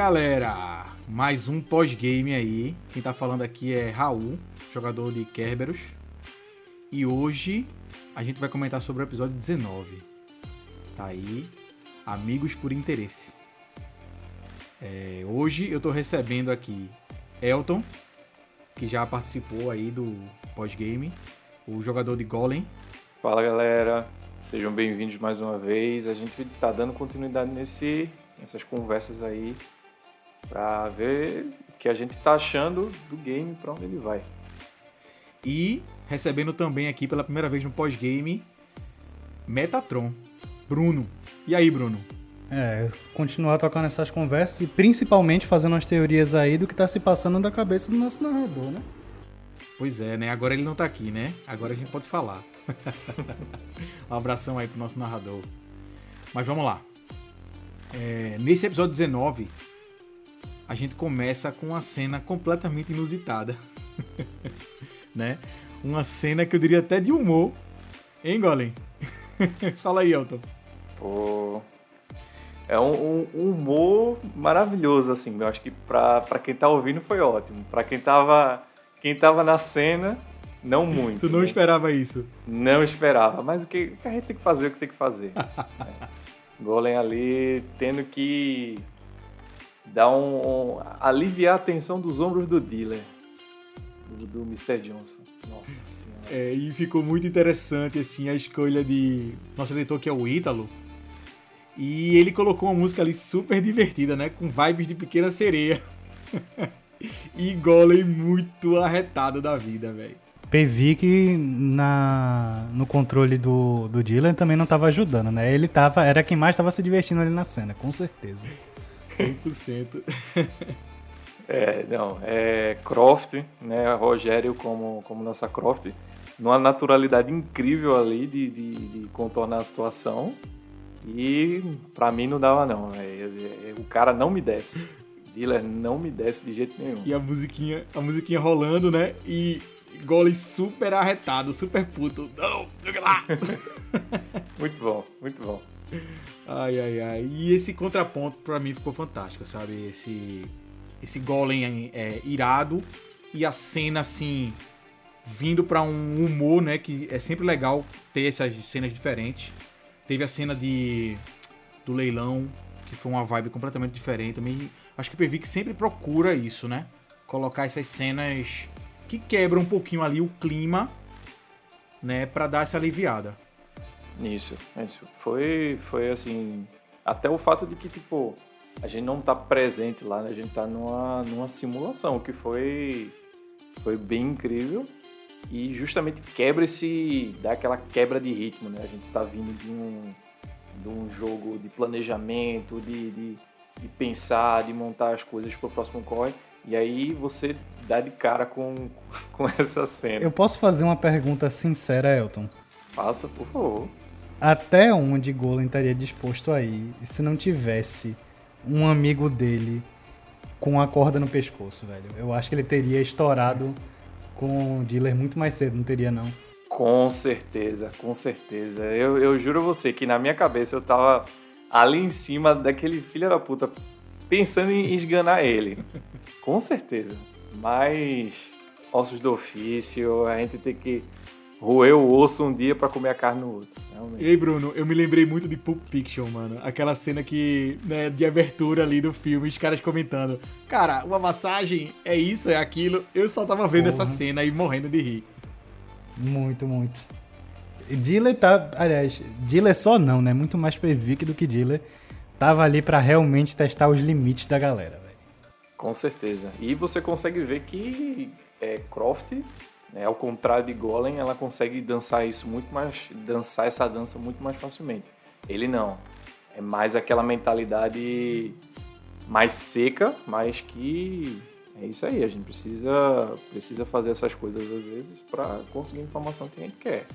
Galera! Mais um pós-game aí. Quem tá falando aqui é Raul, jogador de Kerberos. E hoje a gente vai comentar sobre o episódio 19. Tá aí, Amigos por Interesse. É, hoje eu tô recebendo aqui Elton, que já participou aí do pós-game, o jogador de Golem. Fala galera, sejam bem-vindos mais uma vez. A gente tá dando continuidade nesse, nessas conversas aí para ver o que a gente tá achando do game, para onde ele vai. E recebendo também aqui pela primeira vez no pós-game Metatron, Bruno. E aí, Bruno? É, continuar tocando essas conversas e principalmente fazendo umas teorias aí do que tá se passando da cabeça do nosso narrador, né? Pois é, né? Agora ele não tá aqui, né? Agora a gente pode falar. um abração aí pro nosso narrador. Mas vamos lá. É, nesse episódio 19, a gente começa com uma cena completamente inusitada. né? Uma cena que eu diria até de humor. Hein, Golem? Fala aí, Elton. Pô, é um, um, humor maravilhoso, assim. Eu acho que pra, pra quem tá ouvindo foi ótimo. Pra quem tava, quem tava na cena, não muito. Tu não né? esperava isso? Não esperava. Mas o que, o que a gente tem que fazer, o que tem que fazer. é. Golem ali tendo que dar um, um, aliviar a tensão dos ombros do dealer, do, do Mr. Johnson. Nossa senhora. É, e ficou muito interessante assim a escolha de nosso editor que é o Ítalo e ele colocou uma música ali super divertida, né? Com vibes de Pequena Sereia. e Golem muito arretado da vida, velho. que na, no controle do, do Dylan também não estava ajudando, né? Ele tava, era quem mais estava se divertindo ali na cena, com certeza. 100%. é, não, é Croft, né? Rogério como, como nossa Croft, numa naturalidade incrível ali de, de, de contornar a situação. E pra mim não dava não. O cara não me desce. Dealer não me desce de jeito nenhum. E a musiquinha, a musiquinha rolando, né? E Golem super arretado, super puto. Não, fica lá! muito bom, muito bom. Ai, ai, ai. E esse contraponto pra mim ficou fantástico, sabe? Esse, esse Golem é, irado e a cena assim vindo para um humor, né? Que é sempre legal ter essas cenas diferentes. Teve a cena de do leilão, que foi uma vibe completamente diferente. Também acho que o PV sempre procura isso, né? Colocar essas cenas que quebram um pouquinho ali o clima, né, para dar essa aliviada. Isso, isso. Foi foi assim, até o fato de que tipo a gente não tá presente lá, né? A gente tá numa, numa simulação, que foi foi bem incrível e justamente quebra esse. dá aquela quebra de ritmo, né? A gente tá vindo de um, de um jogo de planejamento, de, de, de pensar, de montar as coisas para o próximo corre. E aí você dá de cara com, com essa cena. Eu posso fazer uma pergunta sincera, Elton? Faça, por favor. Até onde Golem estaria disposto a ir se não tivesse um amigo dele com a corda no pescoço, velho? Eu acho que ele teria estourado com o dealer muito mais cedo, não teria não? Com certeza, com certeza. Eu, eu juro a você que na minha cabeça eu tava ali em cima daquele filho da puta pensando em esganar ele. com certeza. Mas ossos do ofício, a gente tem que roer o osso um dia para comer a carne no outro. Realmente. Ei, Bruno, eu me lembrei muito de Pulp Fiction, mano. Aquela cena que, né, de abertura ali do filme, os caras comentando. Cara, uma massagem é isso, é aquilo. Eu só tava vendo Porra. essa cena e morrendo de rir. Muito, muito. Diller tá. Aliás, Diller só não, né? Muito mais Previc do que Diller. Tava ali para realmente testar os limites da galera, velho. Com certeza. E você consegue ver que é, Croft né? Ao contrário de Golem, ela consegue dançar isso muito mais, dançar essa dança muito mais facilmente. Ele não. É mais aquela mentalidade mais seca, mas que é isso aí. A gente precisa, precisa fazer essas coisas às vezes para conseguir a informação que a gente quer.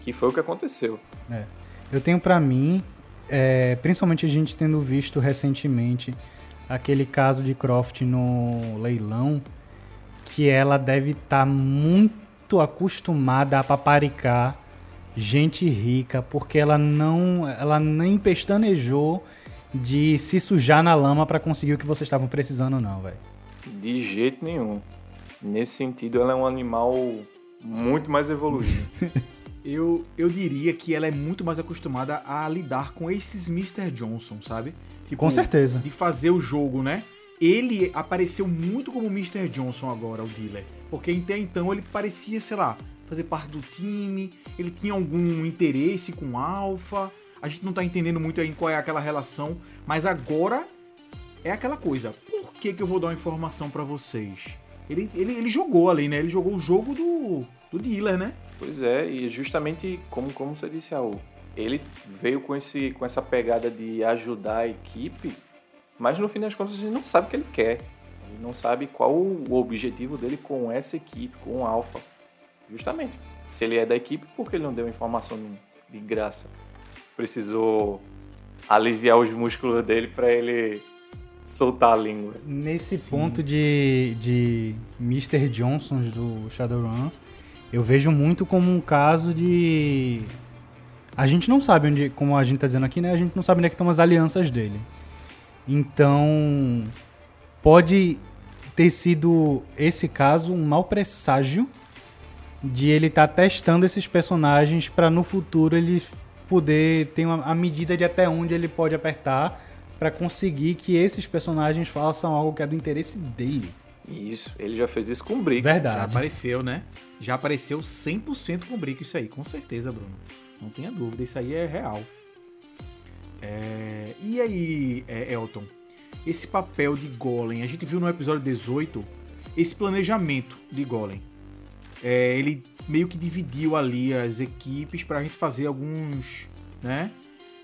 Que foi o que aconteceu. É. Eu tenho para mim, é, principalmente a gente tendo visto recentemente aquele caso de Croft no leilão, que ela deve estar tá muito acostumada a paparicar gente rica, porque ela não, ela nem pestanejou de se sujar na lama para conseguir o que vocês estavam precisando, não, velho. De jeito nenhum. Nesse sentido, ela é um animal muito mais evoluído. eu, eu diria que ela é muito mais acostumada a lidar com esses Mr. Johnson, sabe? Tipo, com certeza. De fazer o jogo, né? Ele apareceu muito como Mr. Johnson agora, o dealer. Porque até então ele parecia, sei lá, fazer parte do time, ele tinha algum interesse com Alpha. A gente não tá entendendo muito aí qual é aquela relação, mas agora é aquela coisa. Por que, que eu vou dar uma informação para vocês? Ele, ele, ele jogou ali, né? Ele jogou o jogo do, do dealer, né? Pois é, e justamente como, como você disse, Raul, ele veio com, esse, com essa pegada de ajudar a equipe, mas no fim das contas a gente não sabe o que ele quer. Ele não sabe qual o objetivo dele com essa equipe, com o Alpha. Justamente. Se ele é da equipe, por que ele não deu informação de graça? Precisou aliviar os músculos dele para ele soltar a língua. Nesse Sim. ponto de, de Mr. Johnsons do Shadowrun, eu vejo muito como um caso de. A gente não sabe onde, como a gente tá dizendo aqui, né? A gente não sabe onde é que estão as alianças dele. Então, pode ter sido esse caso um mau presságio de ele estar tá testando esses personagens para no futuro eles poder ter uma, a medida de até onde ele pode apertar para conseguir que esses personagens façam algo que é do interesse dele. Isso, ele já fez isso com o Brick. Verdade. Já apareceu, né? Já apareceu 100% com o Brick isso aí, com certeza, Bruno. Não tenha dúvida, isso aí é real. É... E aí, é, Elton? Esse papel de Golem, a gente viu no episódio 18 esse planejamento de Golem. É, ele meio que dividiu ali as equipes para a gente fazer alguns, né?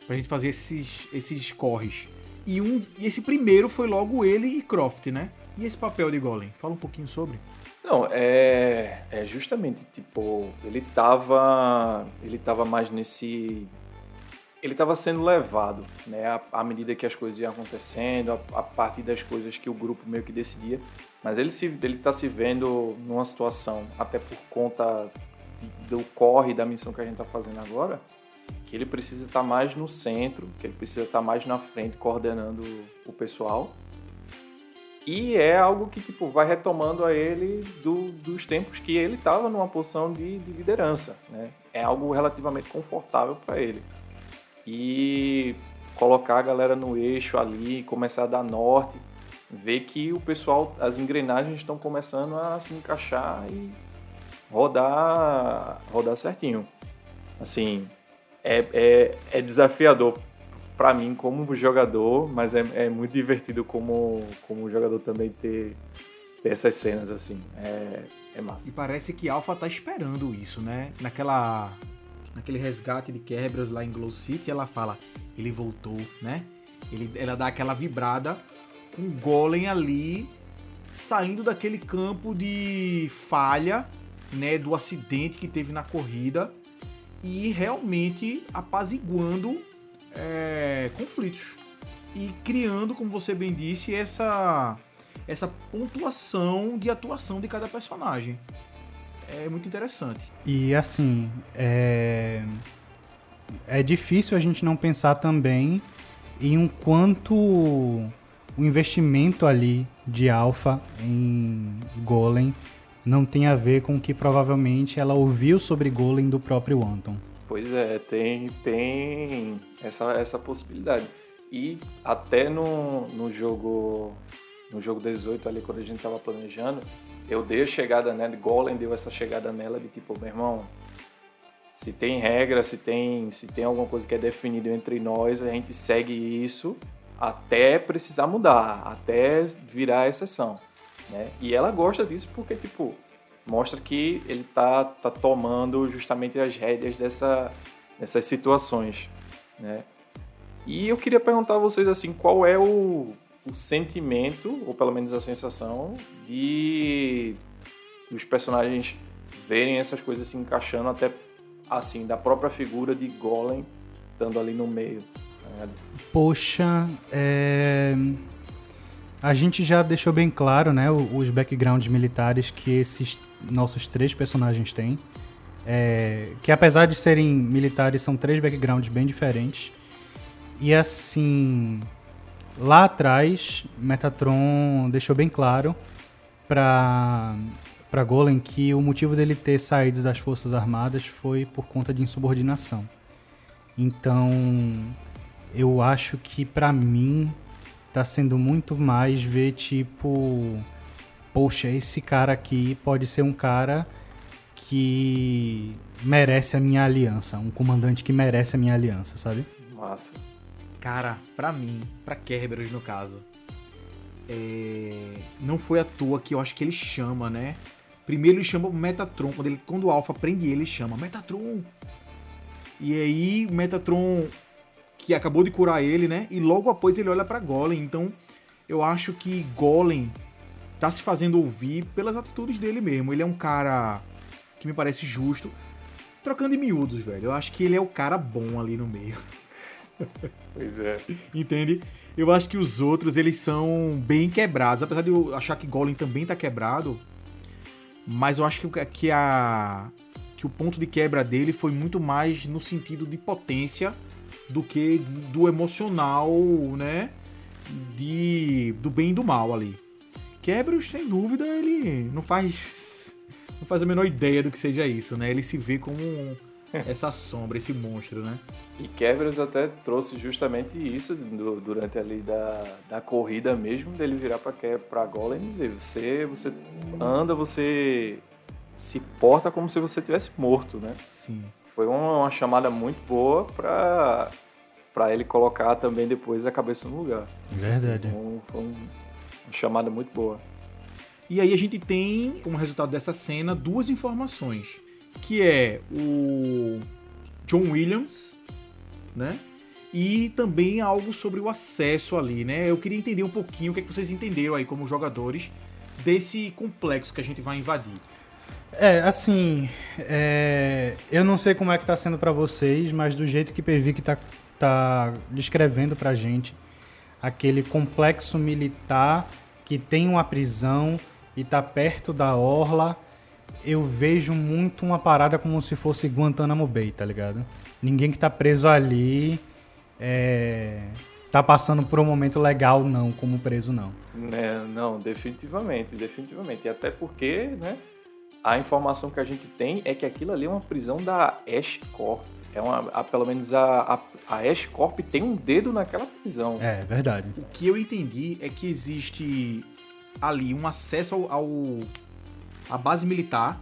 Pra gente fazer esses, esses corres. E, um, e esse primeiro foi logo ele e Croft, né? E esse papel de Golem? Fala um pouquinho sobre. Não, é, é justamente, tipo, ele tava, ele tava mais nesse... Ele tava sendo levado, né, à, medida que as coisas iam acontecendo, a, a, partir das coisas que o grupo meio que decidia. Mas ele, se, ele tá se vendo numa situação, até por conta do corre da missão que a gente tá fazendo agora, que ele precisa estar mais no centro, que ele precisa estar mais na frente coordenando o pessoal. E é algo que tipo vai retomando a ele do, dos tempos que ele estava numa posição de, de, liderança, né? É algo relativamente confortável para ele. E colocar a galera no eixo ali, começar a dar norte, ver que o pessoal, as engrenagens estão começando a se encaixar e rodar, rodar certinho. Assim, é, é, é desafiador para mim como jogador, mas é, é, muito divertido como, como jogador também ter, ter essas cenas assim. É, é massa. E parece que Alpha tá esperando isso, né? Naquela naquele resgate de Kerberos lá em Glow City, ela fala, ele voltou, né? Ele, ela dá aquela vibrada com o Golem ali saindo daquele campo de falha, né, do acidente que teve na corrida e realmente apaziguando é, conflitos e criando, como você bem disse, essa essa pontuação de atuação de cada personagem. É muito interessante. E assim, é, é difícil a gente não pensar também em um quanto o investimento ali de Alpha em Golem não tem a ver com o que provavelmente ela ouviu sobre Golem do próprio Anton. Pois é, tem, tem essa, essa possibilidade. E até no, no jogo no jogo 18 ali, quando a gente tava planejando, eu dei a chegada nela, Golem deu essa chegada nela de tipo, meu irmão, se tem regra, se tem, se tem alguma coisa que é definido entre nós, a gente segue isso até precisar mudar, até virar exceção. Né? E ela gosta disso porque, tipo, mostra que ele tá, tá tomando justamente as rédeas dessa, dessas situações, né? E eu queria perguntar a vocês, assim, qual é o, o sentimento, ou pelo menos a sensação, de os personagens verem essas coisas se encaixando até, assim, da própria figura de Golem estando ali no meio. Né? Poxa, é a gente já deixou bem claro, né, os backgrounds militares que esses nossos três personagens têm. É, que apesar de serem militares, são três backgrounds bem diferentes. E assim, lá atrás, Metatron deixou bem claro para para Golem que o motivo dele ter saído das Forças Armadas foi por conta de insubordinação. Então, eu acho que para mim tá sendo muito mais ver tipo, poxa, esse cara aqui pode ser um cara que merece a minha aliança, um comandante que merece a minha aliança, sabe? Massa. Cara, pra mim, pra Kerberos no caso, é... não foi à toa que eu acho que ele chama, né? Primeiro ele chama o Metatron, quando, ele, quando o Alpha prende ele, ele chama Metatron. E aí o Metatron, que acabou de curar ele, né? E logo após ele olha para Golem. Então eu acho que Golem tá se fazendo ouvir pelas atitudes dele mesmo. Ele é um cara que me parece justo. Trocando em miúdos, velho. Eu acho que ele é o cara bom ali no meio. Pois é. Entende? Eu acho que os outros, eles são bem quebrados. Apesar de eu achar que Golem também tá quebrado. Mas eu acho que, que, a, que o ponto de quebra dele foi muito mais no sentido de potência do que do emocional, né? De, do bem e do mal ali. Quebros, sem dúvida, ele não faz não faz a menor ideia do que seja isso, né? Ele se vê como essa sombra, esse monstro, né? E Kerberos até trouxe justamente isso do, durante ali da, da corrida mesmo, dele virar para Golem e dizer, você, você anda, você se porta como se você tivesse morto, né? Sim. Foi uma, uma chamada muito boa para para ele colocar também depois a cabeça no lugar. Verdade. Então, foi um, uma chamada muito boa. E aí a gente tem, como resultado dessa cena, duas informações. Que é o John Williams, né? E também algo sobre o acesso ali, né? Eu queria entender um pouquinho o que, é que vocês entenderam aí como jogadores desse complexo que a gente vai invadir. É, assim, é, eu não sei como é que tá sendo para vocês, mas do jeito que Pervic tá, tá descrevendo pra gente, aquele complexo militar que tem uma prisão e tá perto da orla, eu vejo muito uma parada como se fosse Guantanamo Bay, tá ligado? Ninguém que tá preso ali é, tá passando por um momento legal, não, como preso, não. É, não, definitivamente, definitivamente. E até porque, né, a informação que a gente tem é que aquilo ali é uma prisão da Ash Corp. É uma, a, pelo menos a, a, a Ash Corp tem um dedo naquela prisão. É, verdade. O que eu entendi é que existe ali um acesso ao, ao à base militar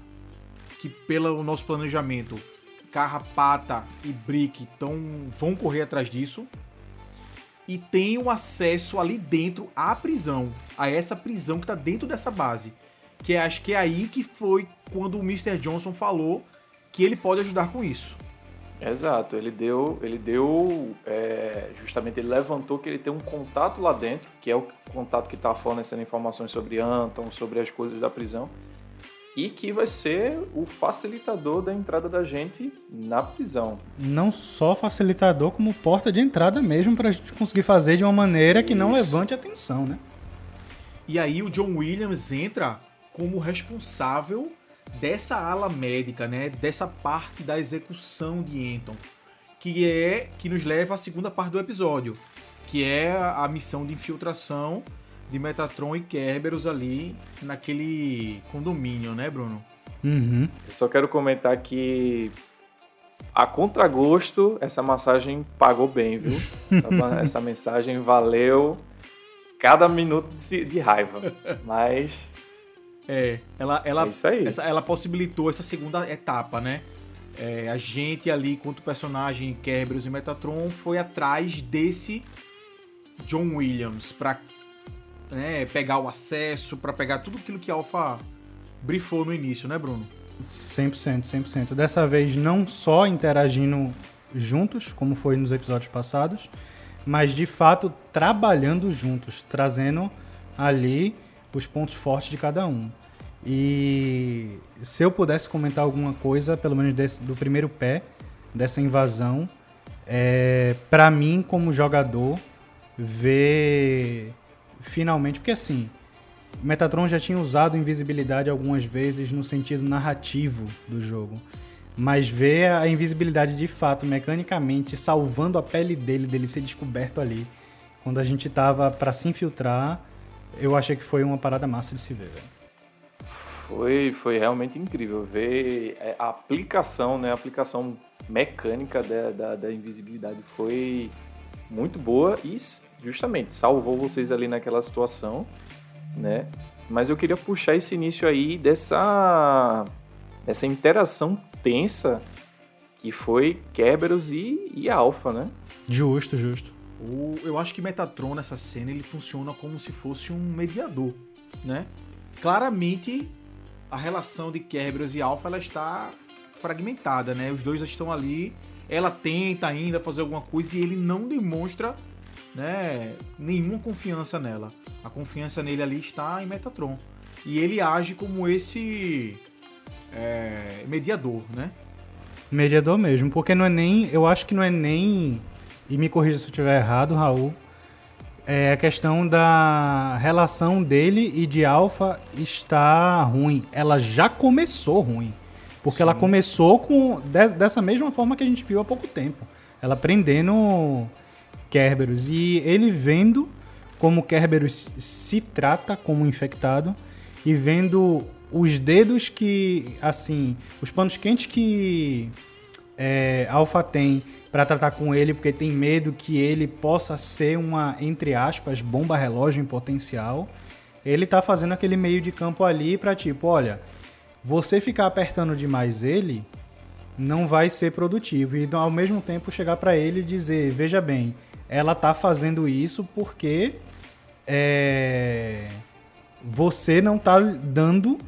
que pelo nosso planejamento Carrapata e Brick tão, vão correr atrás disso e tem um acesso ali dentro à prisão, a essa prisão que está dentro dessa base. Que é, acho que é aí que foi quando o Mr. Johnson falou que ele pode ajudar com isso. Exato, ele deu, ele deu, é, justamente ele levantou que ele tem um contato lá dentro, que é o contato que está fornecendo informações sobre Anton, sobre as coisas da prisão, e que vai ser o facilitador da entrada da gente na prisão. Não só facilitador, como porta de entrada mesmo, para a gente conseguir fazer de uma maneira que Isso. não levante atenção, né? E aí o John Williams entra como responsável dessa ala médica, né, dessa parte da execução de Anton, que é que nos leva à segunda parte do episódio, que é a missão de infiltração de Metatron e Kerberos ali naquele condomínio, né, Bruno? Uhum. Eu só quero comentar que a contragosto essa massagem pagou bem, viu? essa, essa mensagem valeu cada minuto de, de raiva, mas é, ela, ela, é isso aí. Essa, ela possibilitou essa segunda etapa, né? É, a gente ali, quanto personagem Kerberos e Metatron, foi atrás desse John Williams para né, pegar o acesso, para pegar tudo aquilo que a Alpha brifou no início, né, Bruno? 100%, 100%. Dessa vez não só interagindo juntos, como foi nos episódios passados, mas de fato trabalhando juntos, trazendo ali os pontos fortes de cada um. E se eu pudesse comentar alguma coisa, pelo menos desse, do primeiro pé dessa invasão, é, para mim como jogador ver finalmente, porque assim, Metatron já tinha usado invisibilidade algumas vezes no sentido narrativo do jogo, mas ver a invisibilidade de fato mecanicamente salvando a pele dele, dele ser descoberto ali quando a gente tava para se infiltrar, eu achei que foi uma parada massa de se ver, velho. Foi, foi realmente incrível ver é, a aplicação, né? A aplicação mecânica da, da, da invisibilidade foi muito boa e justamente salvou vocês ali naquela situação, né? Mas eu queria puxar esse início aí dessa, dessa interação tensa que foi Kerberos e, e Alpha, né? Justo, justo. O, eu acho que Metatron nessa cena ele funciona como se fosse um mediador, né? Claramente a relação de Kerberos e Alpha ela está fragmentada, né? Os dois estão ali, ela tenta ainda fazer alguma coisa e ele não demonstra, né, nenhuma confiança nela. A confiança nele ali está em Metatron e ele age como esse é, mediador, né? Mediador mesmo, porque não é nem, eu acho que não é nem e me corrija se eu estiver errado, Raul, é a questão da relação dele e de Alpha está ruim. Ela já começou ruim. Porque Sim. ela começou com de, dessa mesma forma que a gente viu há pouco tempo. Ela prendendo Kerberos. E ele vendo como Kerberos se trata como infectado e vendo os dedos que, assim, os panos quentes que é, Alpha tem para tratar com ele, porque tem medo que ele possa ser uma, entre aspas, bomba relógio em potencial. Ele tá fazendo aquele meio de campo ali para tipo, olha, você ficar apertando demais ele não vai ser produtivo e ao mesmo tempo chegar para ele e dizer, veja bem, ela tá fazendo isso porque é, você não tá dando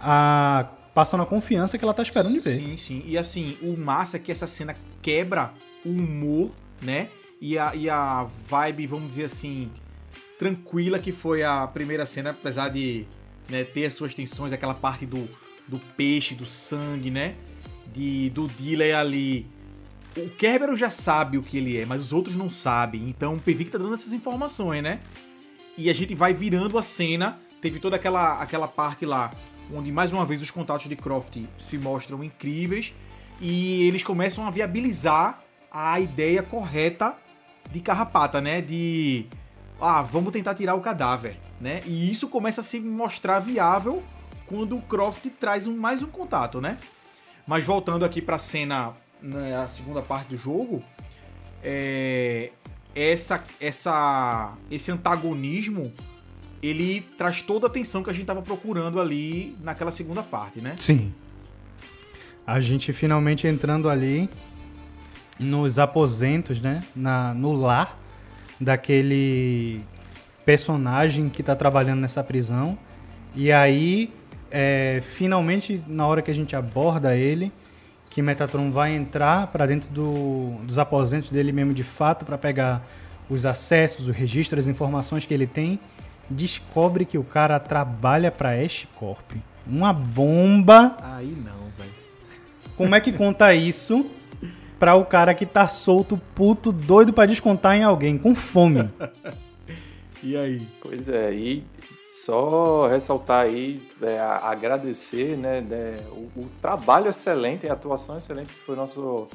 a passando a confiança que ela tá esperando de ver. Sim, sim. E assim, o massa é que essa cena quebra o humor, né? E a, e a vibe, vamos dizer assim, tranquila que foi a primeira cena, apesar de né, ter as suas tensões, aquela parte do, do peixe, do sangue, né? De, do Diley ali. O Kerberos já sabe o que ele é, mas os outros não sabem. Então o Pevik tá dando essas informações, né? E a gente vai virando a cena. Teve toda aquela, aquela parte lá onde mais uma vez os contatos de Croft se mostram incríveis e eles começam a viabilizar a ideia correta de Carrapata, né? De ah, vamos tentar tirar o cadáver, né? E isso começa a se mostrar viável quando o Croft traz um, mais um contato, né? Mas voltando aqui para a cena, na segunda parte do jogo, é, essa, essa, esse antagonismo ele traz toda a atenção que a gente estava procurando ali naquela segunda parte, né? Sim. A gente finalmente entrando ali nos aposentos, né? Na, no lar daquele personagem que está trabalhando nessa prisão. E aí, é, finalmente, na hora que a gente aborda ele, que Metatron vai entrar para dentro do, dos aposentos dele mesmo de fato para pegar os acessos, os registros, as informações que ele tem descobre que o cara trabalha pra Ash Corp. Uma bomba. Aí não, velho. Como é que conta isso pra o cara que tá solto, puto, doido para descontar em alguém, com fome? e aí? Pois é, e só ressaltar aí, é, agradecer né, né o, o, trabalho excelente, a atuação excelente que foi nosso,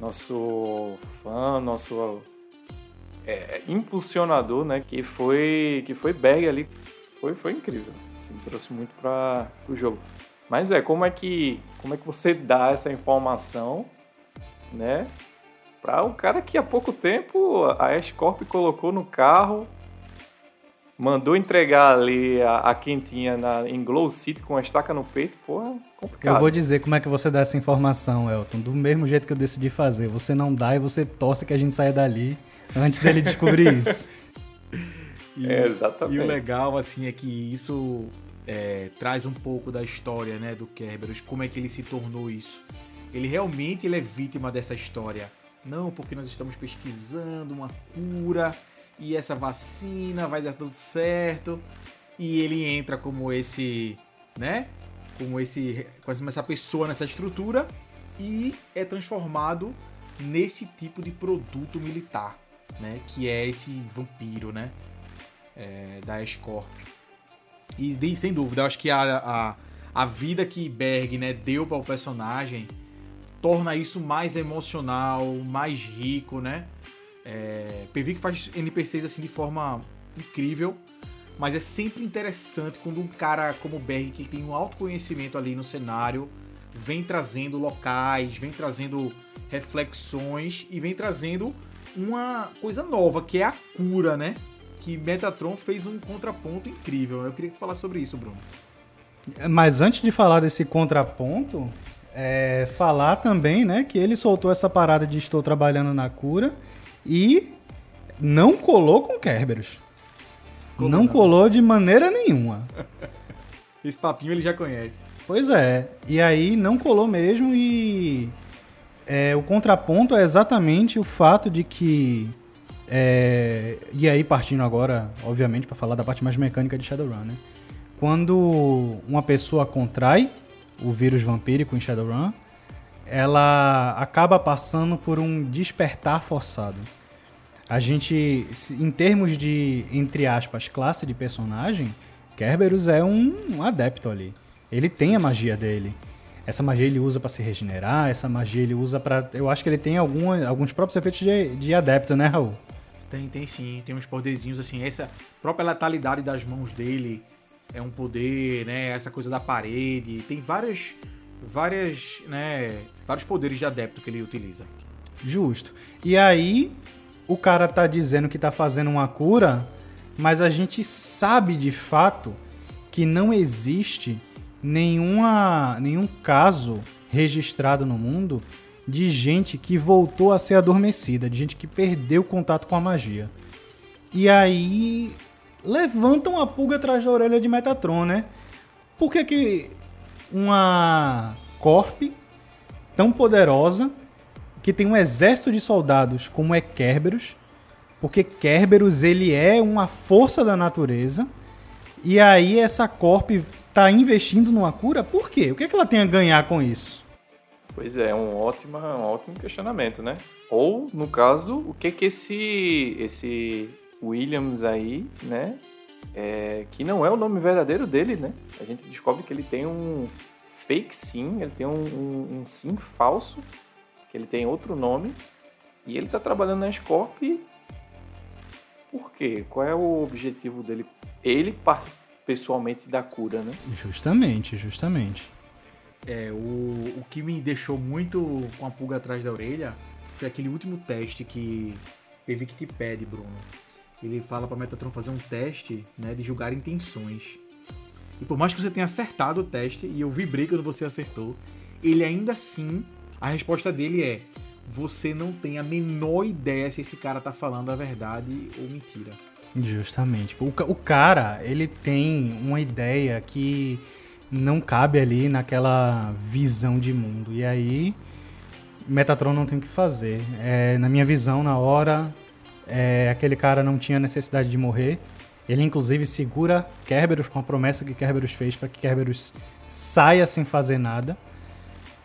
nosso fã, nosso é, impulsionador, né? Que foi que foi Berg ali, foi foi incrível. Assim, trouxe muito para o jogo. Mas é como é que como é que você dá essa informação, né? Para o cara que há pouco tempo a Ash Corp colocou no carro, mandou entregar ali a, a quentinha na, em Glow City com a estaca no peito, porra, complicado. Eu vou dizer como é que você dá essa informação, Elton, do mesmo jeito que eu decidi fazer. Você não dá e você torce que a gente saia dali antes dele descobrir isso. E, é, exatamente. E o legal, assim, é que isso é, traz um pouco da história, né, do Kerberos, como é que ele se tornou isso. Ele realmente ele é vítima dessa história. Não, porque nós estamos pesquisando uma cura e essa vacina vai dar tudo certo. E ele entra como esse, né? Como esse, como essa pessoa nessa estrutura e é transformado nesse tipo de produto militar né? Que é esse vampiro, né? É, da Escorp. E sem dúvida, eu acho que a, a, a vida que Berg né, deu para o personagem torna isso mais emocional, mais rico, né? É, PV que faz NPCs assim de forma incrível, mas é sempre interessante quando um cara como o Berg, que tem um autoconhecimento ali no cenário, vem trazendo locais, vem trazendo reflexões e vem trazendo uma coisa nova, que é a cura, né? Que Metatron fez um contraponto incrível. Eu queria falar sobre isso, Bruno. Mas antes de falar desse contraponto, é, falar também, né, que ele soltou essa parada de estou trabalhando na cura e não colou com Kerberos. Não, não colou de maneira nenhuma. Esse papinho ele já conhece. Pois é. E aí não colou mesmo e é, o contraponto é exatamente o fato de que é, e aí partindo agora, obviamente, para falar da parte mais mecânica de Shadowrun, né? Quando uma pessoa contrai o vírus vampírico em Shadowrun, ela acaba passando por um despertar forçado. A gente, em termos de, entre aspas, classe de personagem, Kerberos é um, um adepto ali. Ele tem a magia dele. Essa magia ele usa para se regenerar, essa magia ele usa para. Eu acho que ele tem algum, alguns próprios efeitos de, de adepto, né, Raul? Tem, tem sim. Tem uns poderzinhos assim. Essa própria letalidade das mãos dele é um poder, né? Essa coisa da parede. Tem várias, várias, né? Vários poderes de adepto que ele utiliza. Justo. E aí, o cara tá dizendo que tá fazendo uma cura, mas a gente sabe de fato que não existe nenhuma, nenhum caso registrado no mundo de gente que voltou a ser adormecida, de gente que perdeu contato com a magia. E aí levantam a pulga atrás da orelha de Metatron, né? Por que, que uma Corp tão poderosa, que tem um exército de soldados como é Kerberos, porque Kerberos ele é uma força da natureza, e aí essa Corp tá investindo numa cura, por quê? O que, é que ela tem a ganhar com isso? Pois é, um ótimo, um ótimo questionamento, né? Ou, no caso, o que que esse, esse Williams aí, né? É, que não é o nome verdadeiro dele, né? A gente descobre que ele tem um fake sim, ele tem um, um, um sim falso, que ele tem outro nome, e ele tá trabalhando na Scorp. Por quê? Qual é o objetivo dele? Ele pessoalmente da cura, né? Justamente, justamente. É, o, o que me deixou muito com a pulga atrás da orelha foi aquele último teste que teve que te pede, Bruno ele fala para Metatron fazer um teste né, de julgar intenções. E por mais que você tenha acertado o teste, e eu vibrei quando você acertou, ele ainda assim, a resposta dele é: você não tem a menor ideia se esse cara tá falando a verdade ou mentira. Justamente. O, o cara, ele tem uma ideia que não cabe ali naquela visão de mundo. E aí, Metatron não tem o que fazer. É, na minha visão, na hora, é, aquele cara não tinha necessidade de morrer. Ele, inclusive, segura Kerberos com a promessa que Kerberos fez para que Kerberos saia sem fazer nada.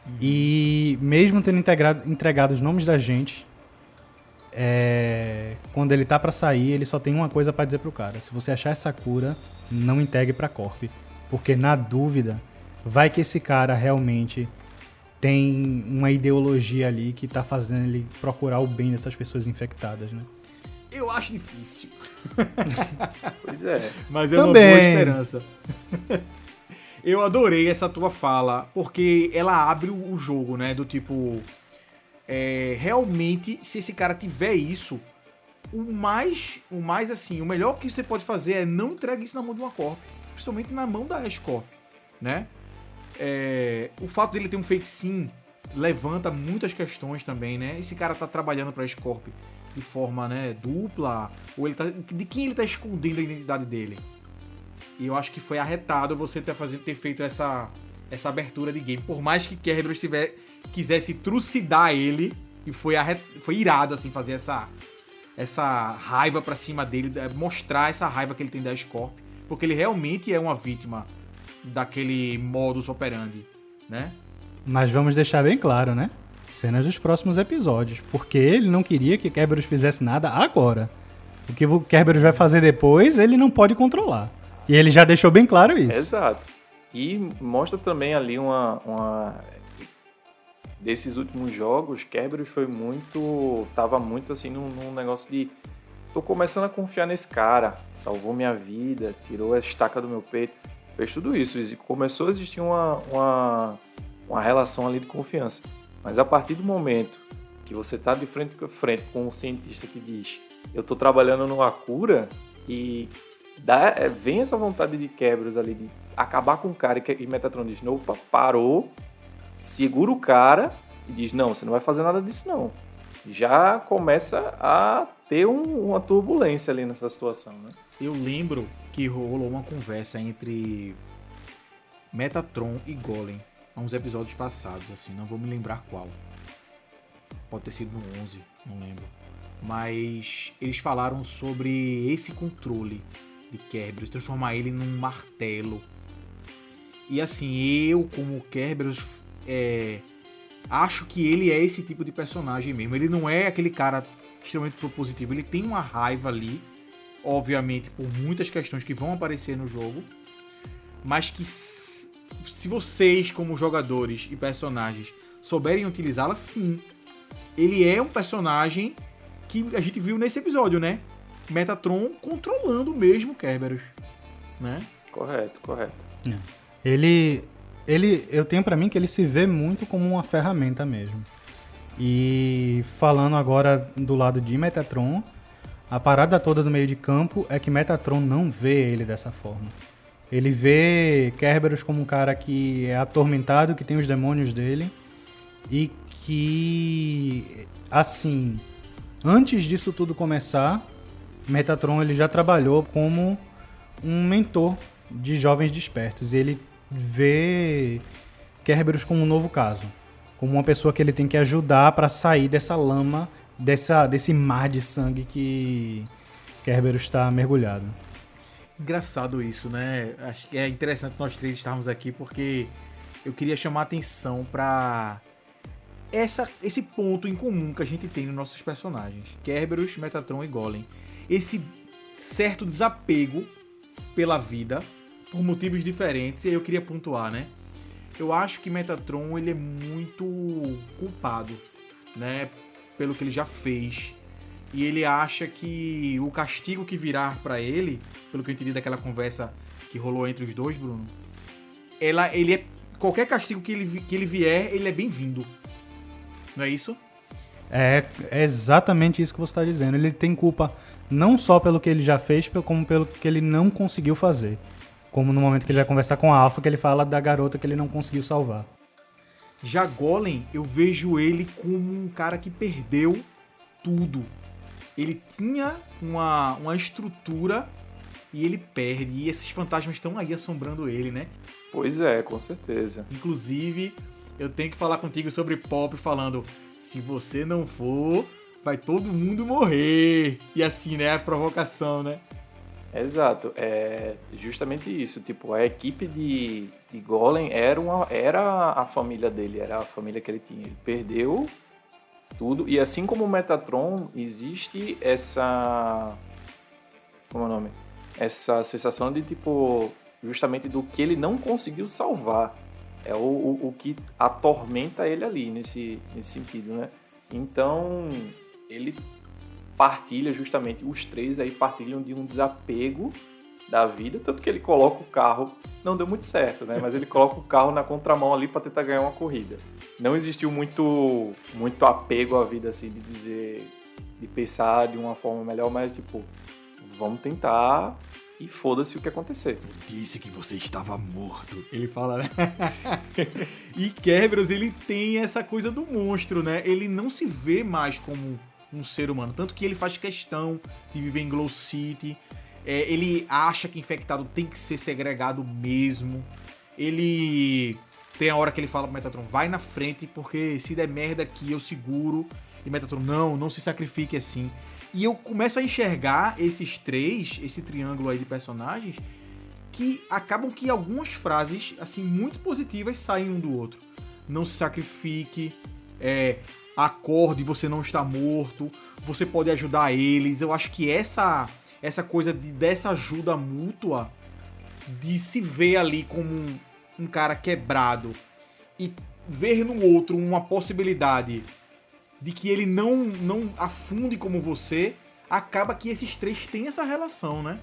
Uhum. E mesmo tendo integrado, entregado os nomes da gente, é, quando ele tá para sair, ele só tem uma coisa para dizer pro cara: se você achar essa cura, não integre para Corp, porque na dúvida, vai que esse cara realmente tem uma ideologia ali que tá fazendo ele procurar o bem dessas pessoas infectadas, né? Eu acho difícil. pois é. Mas é Também. uma boa esperança. Eu adorei essa tua fala, porque ela abre o jogo, né? Do tipo. É, realmente, se esse cara tiver isso, o mais, o mais assim, o melhor que você pode fazer é não entregue isso na mão de uma Corp. Principalmente na mão da Escorp, né? É, o fato dele ter um fake sim levanta muitas questões também, né? Esse cara tá trabalhando pra Scorp de forma né, dupla, ou ele tá, de quem ele tá escondendo a identidade dele. E eu acho que foi arretado você ter, fazendo, ter feito essa, essa abertura de game. Por mais que Kerberos tiver, quisesse trucidar ele, e foi, foi irado assim fazer essa, essa raiva pra cima dele, mostrar essa raiva que ele tem da Scorp, porque ele realmente é uma vítima daquele modus operandi, né? Mas vamos deixar bem claro, né? cenas dos próximos episódios, porque ele não queria que Kerberos fizesse nada agora. O que o Kerberos vai fazer depois, ele não pode controlar. E ele já deixou bem claro isso. Exato. E mostra também ali uma, uma desses últimos jogos, Kerberos foi muito. tava muito assim num, num, negócio de. tô começando a confiar nesse cara, salvou minha vida, tirou a estaca do meu peito, fez tudo isso. E começou a existir uma, uma, uma relação ali de confiança. Mas a partir do momento que você tá de frente frente com um cientista que diz: eu tô trabalhando numa cura e dá, é, vem essa vontade de Kerberos ali de acabar com o cara e, e Metatron diz: opa, parou segura o cara e diz: Não, você não vai fazer nada disso, não. Já começa a ter um, uma turbulência ali nessa situação, né? Eu lembro que rolou uma conversa entre Metatron e Golem há uns episódios passados, assim, não vou me lembrar qual. Pode ter sido no 11, não lembro. Mas eles falaram sobre esse controle de Kerberos, transformar ele num martelo. E assim, eu como Kerberos é, acho que ele é esse tipo de personagem mesmo. Ele não é aquele cara extremamente propositivo. Ele tem uma raiva ali, obviamente, por muitas questões que vão aparecer no jogo, mas que se vocês, como jogadores e personagens, souberem utilizá-la, sim. Ele é um personagem que a gente viu nesse episódio, né? Metatron controlando mesmo Kerberos, né? Correto, correto. É. Ele ele, eu tenho para mim que ele se vê muito como uma ferramenta mesmo. E falando agora do lado de Metatron, a parada toda do meio de campo é que Metatron não vê ele dessa forma. Ele vê Kerberos como um cara que é atormentado, que tem os demônios dele e que, assim, antes disso tudo começar, Metatron ele já trabalhou como um mentor de jovens despertos. Ele vê Kerberos como um novo caso, como uma pessoa que ele tem que ajudar para sair dessa lama, dessa, desse mar de sangue que Kerberos está mergulhado. Engraçado isso, né? Acho que é interessante nós três estarmos aqui porque eu queria chamar a atenção para essa, esse ponto em comum que a gente tem nos nossos personagens, Kerberos, Metatron e Golem. Esse certo desapego pela vida, por motivos diferentes, e aí eu queria pontuar, né? Eu acho que Metatron ele é muito culpado, né, pelo que ele já fez. E ele acha que o castigo que virá para ele, pelo que eu entendi daquela conversa que rolou entre os dois, Bruno, ela, ele é qualquer castigo que ele, que ele vier, ele é bem-vindo. Não é isso? É, é exatamente isso que você está dizendo. Ele tem culpa não só pelo que ele já fez, como pelo que ele não conseguiu fazer. Como no momento que ele vai conversar com a Alpha, que ele fala da garota que ele não conseguiu salvar. Já Golem, eu vejo ele como um cara que perdeu tudo. Ele tinha uma, uma estrutura e ele perde. E esses fantasmas estão aí assombrando ele, né? Pois é, com certeza. Inclusive, eu tenho que falar contigo sobre Pop falando: se você não for, vai todo mundo morrer. E assim, né? A provocação, né? Exato, é justamente isso. Tipo, a equipe de, de Golem era, uma, era a família dele, era a família que ele tinha. Ele perdeu tudo. E assim como o Metatron, existe essa. Como é o nome? Essa sensação de, tipo, justamente do que ele não conseguiu salvar. É o, o, o que atormenta ele ali, nesse, nesse sentido, né? Então, ele partilha justamente, os três aí partilham de um desapego da vida, tanto que ele coloca o carro, não deu muito certo, né? Mas ele coloca o carro na contramão ali para tentar ganhar uma corrida. Não existiu muito muito apego à vida assim de dizer de pensar de uma forma melhor, mas tipo, vamos tentar e foda-se o que acontecer. Eu disse que você estava morto. Ele fala, né? e Kerberos, ele tem essa coisa do monstro, né? Ele não se vê mais como um ser humano. Tanto que ele faz questão de viver em Glow City. É, ele acha que infectado tem que ser segregado mesmo. Ele tem a hora que ele fala pro Metatron, vai na frente, porque se der merda aqui eu seguro. E Metatron, não, não se sacrifique assim. E eu começo a enxergar esses três, esse triângulo aí de personagens, que acabam que algumas frases, assim, muito positivas saem um do outro. Não se sacrifique, é, acorde, você não está morto, você pode ajudar eles. Eu acho que essa essa coisa de, dessa ajuda mútua, de se ver ali como um, um cara quebrado e ver no outro uma possibilidade de que ele não, não afunde como você, acaba que esses três têm essa relação, né?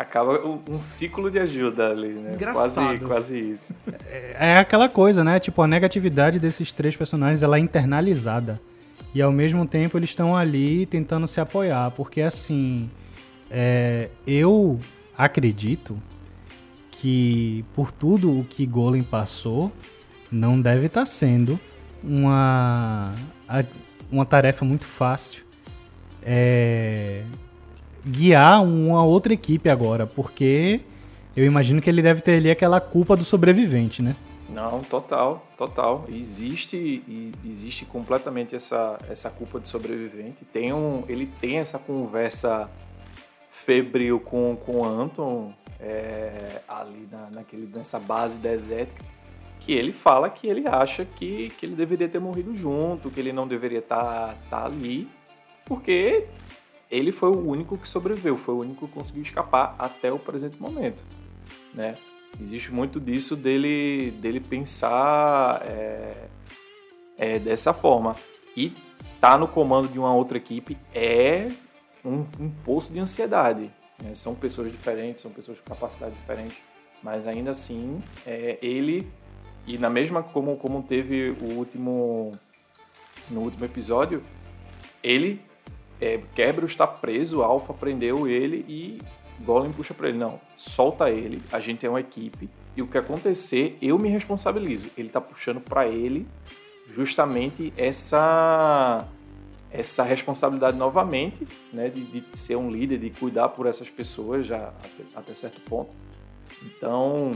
Acaba um ciclo de ajuda ali, né? Engraçado. Quase, quase isso. É, é aquela coisa, né? Tipo, a negatividade desses três personagens, ela é internalizada. E ao mesmo tempo eles estão ali tentando se apoiar. Porque assim, é, eu acredito que por tudo o que Golem passou, não deve estar tá sendo uma, uma tarefa muito fácil é, guiar uma outra equipe agora, porque eu imagino que ele deve ter ali aquela culpa do sobrevivente, né? Não, total, total. Existe, existe completamente essa, essa culpa de sobrevivente. Tem um, ele tem essa conversa febril com, com o Anton é, ali na, naquele, nessa base desértica que ele fala que ele acha que, que ele deveria ter morrido junto, que ele não deveria estar tá, tá ali, porque ele foi o único que sobreviveu, foi o único que conseguiu escapar até o presente momento, né? Existe muito disso dele, dele pensar é, é, dessa forma. E tá no comando de uma outra equipe é um, um poço de ansiedade. Né? São pessoas diferentes, são pessoas com capacidade diferente, mas ainda assim é, ele e na mesma como, como teve o último no último episódio, ele é, quebra está preso, Alpha prendeu ele e Golem puxa para ele, não, solta ele, a gente é uma equipe e o que acontecer, eu me responsabilizo. Ele tá puxando para ele justamente essa essa responsabilidade novamente, né, de, de, ser um líder, de cuidar por essas pessoas já até, até certo ponto. Então,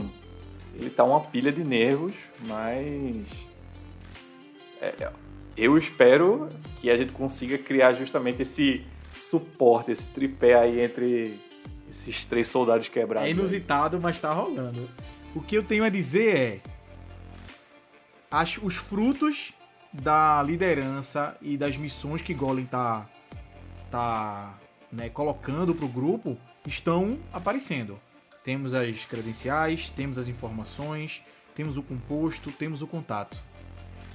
ele tá uma pilha de nervos, mas é, eu espero que a gente consiga criar justamente esse suporte, esse tripé aí entre esses três soldados quebrados. É inusitado, aí. mas tá rolando. O que eu tenho a dizer é os frutos da liderança e das missões que Golem tá, tá né, colocando pro grupo estão aparecendo. Temos as credenciais, temos as informações, temos o composto, temos o contato.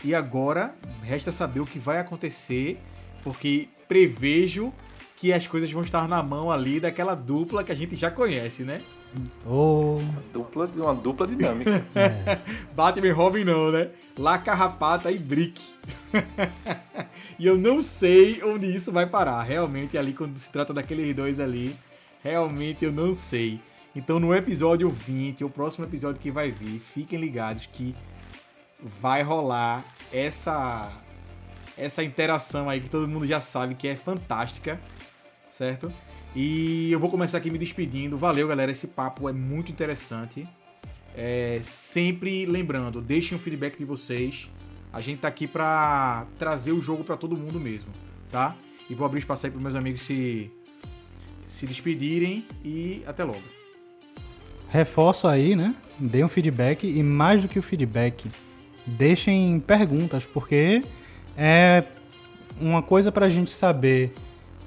E agora resta saber o que vai acontecer, porque prevejo que as coisas vão estar na mão ali daquela dupla que a gente já conhece, né? Oh. Uma dupla, uma dupla dinâmica. é. Batman e Robin não, né? La Carrapata e Brick. e eu não sei onde isso vai parar. Realmente, ali, quando se trata daqueles dois ali, realmente eu não sei. Então, no episódio 20, o próximo episódio que vai vir, fiquem ligados que vai rolar essa essa interação aí que todo mundo já sabe que é fantástica, certo? E eu vou começar aqui me despedindo. Valeu, galera. Esse papo é muito interessante. É, sempre lembrando, deixem o feedback de vocês. A gente tá aqui para trazer o jogo para todo mundo mesmo, tá? E vou abrir espaço aí para meus amigos se se despedirem e até logo. Reforço aí, né? Dê um feedback e mais do que o feedback, deixem perguntas, porque é uma coisa para a gente saber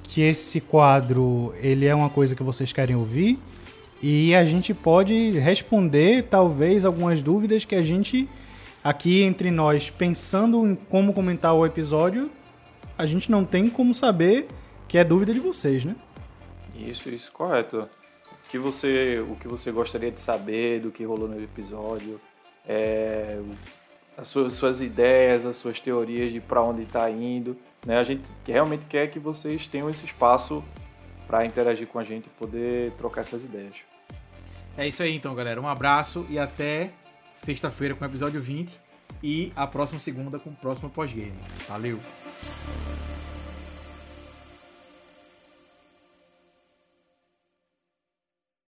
que esse quadro ele é uma coisa que vocês querem ouvir e a gente pode responder talvez algumas dúvidas que a gente aqui entre nós pensando em como comentar o episódio, a gente não tem como saber que é dúvida de vocês, né? Isso, isso, correto. O que você, o que você gostaria de saber do que rolou no episódio, é, as suas, suas ideias, as suas teorias de para onde está indo. Né? A gente realmente quer que vocês tenham esse espaço para interagir com a gente e poder trocar essas ideias. É isso aí então, galera. Um abraço e até sexta-feira com o episódio 20 e a próxima segunda com o próximo pós-game. Valeu!